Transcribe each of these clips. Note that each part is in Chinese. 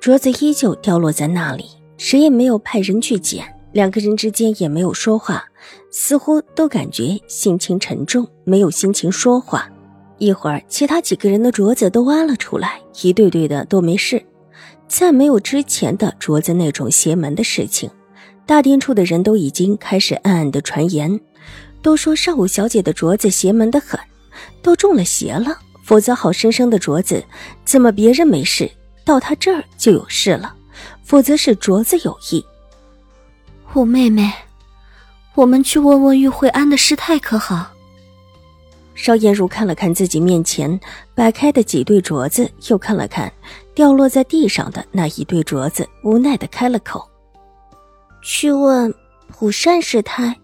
镯子依旧掉落在那里，谁也没有派人去捡。两个人之间也没有说话，似乎都感觉心情沉重，没有心情说话。一会儿，其他几个人的镯子都挖了出来，一对对的都没事。再没有之前的镯子那种邪门的事情。大殿处的人都已经开始暗暗的传言，都说少武小姐的镯子邪门的很，都中了邪了。否则，好生生的镯子，怎么别人没事？到他这儿就有事了，否则是镯子有意。五妹妹，我们去问问玉慧安的师太可好？邵颜如看了看自己面前摆开的几对镯子，又看了看掉落在地上的那一对镯子，无奈的开了口：“去问普善师太。”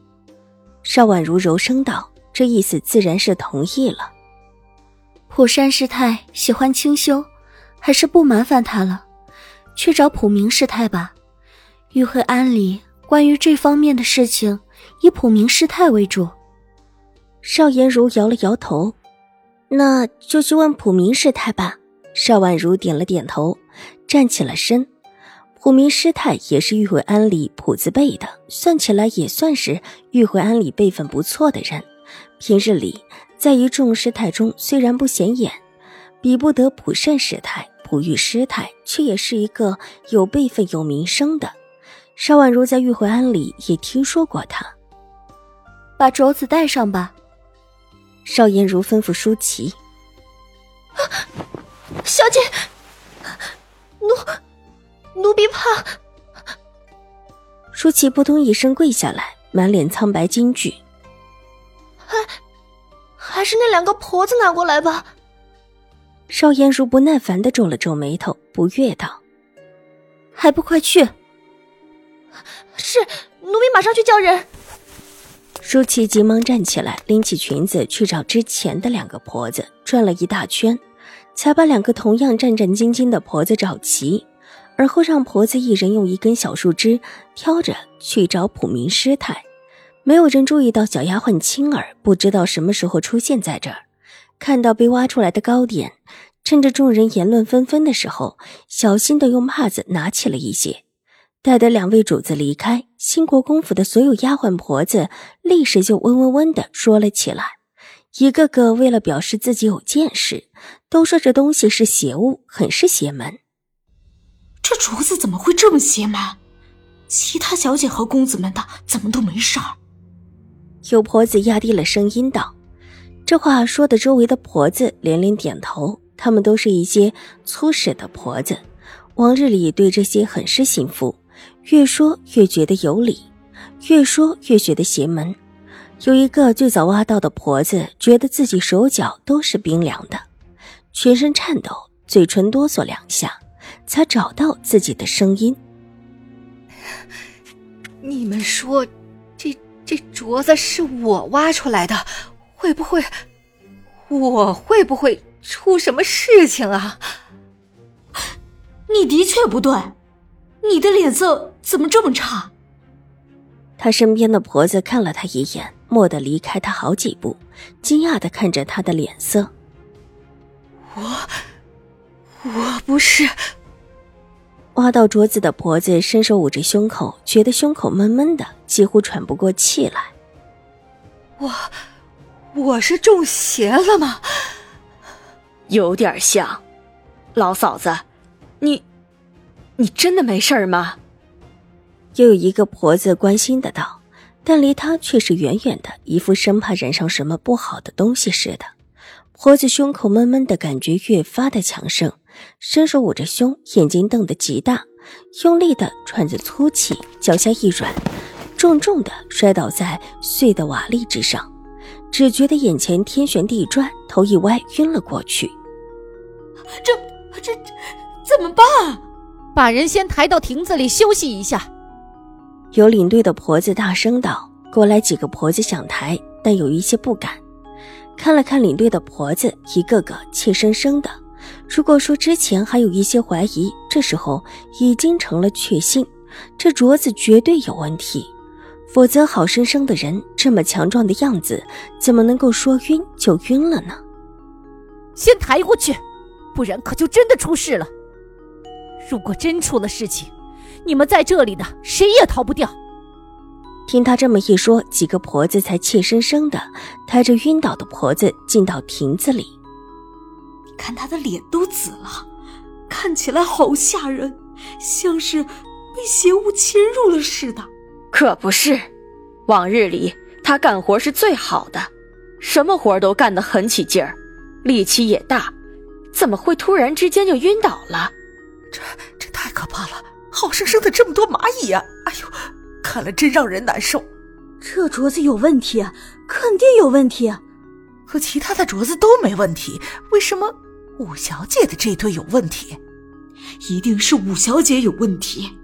邵婉如柔声道：“这意思自然是同意了。”普善师太喜欢清修。还是不麻烦他了，去找普明师太吧。玉慧庵里关于这方面的事情，以普明师太为主。邵颜如摇了摇头，那就去问普明师太吧。邵婉如点了点头，站起了身。普明师太也是玉慧庵里普字辈的，算起来也算是玉慧庵里辈分不错的人。平日里在一众师太中，虽然不显眼，比不得普善师太。普玉师太却也是一个有辈分、有名声的。邵婉如在玉回庵里也听说过他。把镯子戴上吧。邵颜如吩咐舒淇：“小姐，奴奴婢怕。”舒淇扑通一声跪下来，满脸苍白惊惧：“还还是那两个婆子拿过来吧。”邵颜如不耐烦的皱了皱眉头，不悦道：“还不快去！”“是，奴婢马上去叫人。”舒淇急忙站起来，拎起裙子去找之前的两个婆子，转了一大圈，才把两个同样战战兢兢的婆子找齐，而后让婆子一人用一根小树枝挑着去找普明师太。没有人注意到小丫鬟青儿不知道什么时候出现在这儿。看到被挖出来的糕点，趁着众人言论纷纷的时候，小心的用帕子拿起了一些。待得两位主子离开，兴国公府的所有丫鬟婆子立时就嗡嗡嗡的说了起来，一个个为了表示自己有见识，都说这东西是邪物，很是邪门。这镯子怎么会这么邪门？其他小姐和公子们的怎么都没事儿？有婆子压低了声音道。这话说的，周围的婆子连连点头。她们都是一些粗使的婆子，往日里对这些很是信服，越说越觉得有理，越说越觉得邪门。有一个最早挖到的婆子，觉得自己手脚都是冰凉的，全身颤抖，嘴唇哆嗦两下，才找到自己的声音：“你们说，这这镯子是我挖出来的？”会不会，我会不会出什么事情啊？你的确不对，你的脸色怎么这么差？他身边的婆子看了他一眼，蓦地离开他好几步，惊讶的看着他的脸色。我，我不是。挖到镯子的婆子伸手捂着胸口，觉得胸口闷闷的，几乎喘不过气来。我。我是中邪了吗？有点像，老嫂子，你，你真的没事吗？又有一个婆子关心的道，但离她却是远远的，一副生怕染上什么不好的东西似的。婆子胸口闷闷的感觉越发的强盛，伸手捂着胸，眼睛瞪得极大，用力的喘着粗气，脚下一软，重重的摔倒在碎的瓦砾之上。只觉得眼前天旋地转，头一歪，晕了过去。这、这、怎么办？把人先抬到亭子里休息一下。有领队的婆子大声道：“过来几个婆子想抬，但有一些不敢。看了看领队的婆子，一个个怯生生的。如果说之前还有一些怀疑，这时候已经成了确信，这镯子绝对有问题。否则，好生生的人这么强壮的样子，怎么能够说晕就晕了呢？先抬过去，不然可就真的出事了。如果真出了事情，你们在这里的谁也逃不掉。听他这么一说，几个婆子才怯生生的抬着晕倒的婆子进到亭子里。你看他的脸都紫了，看起来好吓人，像是被邪物侵入了似的。可不是，往日里他干活是最好的，什么活都干得很起劲儿，力气也大，怎么会突然之间就晕倒了？这这太可怕了！好生生的这么多蚂蚁呀！哎呦，看了真让人难受。这镯子有问题，肯定有问题。和其他的镯子都没问题，为什么五小姐的这对有问题？一定是五小姐有问题。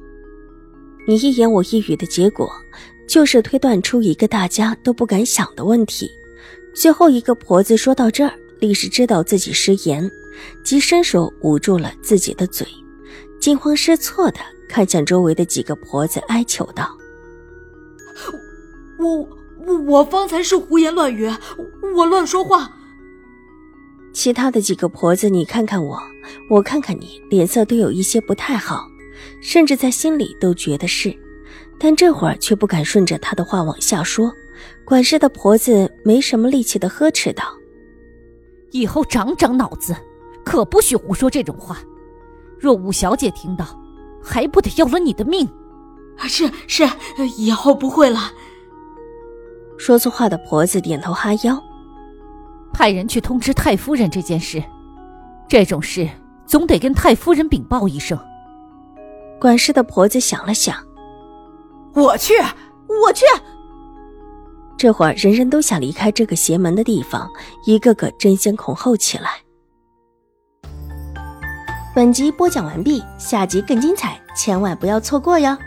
你一言我一语的结果，就是推断出一个大家都不敢想的问题。最后一个婆子说到这儿，立时知道自己失言，即伸手捂住了自己的嘴，惊慌失措的看向周围的几个婆子，哀求道：“我我我方才是胡言乱语，我乱说话。”其他的几个婆子，你看看我，我看看你，脸色都有一些不太好。甚至在心里都觉得是，但这会儿却不敢顺着他的话往下说。管事的婆子没什么力气的呵斥道：“以后长长脑子，可不许胡说这种话。若五小姐听到，还不得要了你的命？”“是是，以后不会了。”说错话的婆子点头哈腰，派人去通知太夫人这件事。这种事总得跟太夫人禀报一声。管事的婆子想了想，我去，我去。这会儿人人都想离开这个邪门的地方，一个个争先恐后起来。本集播讲完毕，下集更精彩，千万不要错过哟。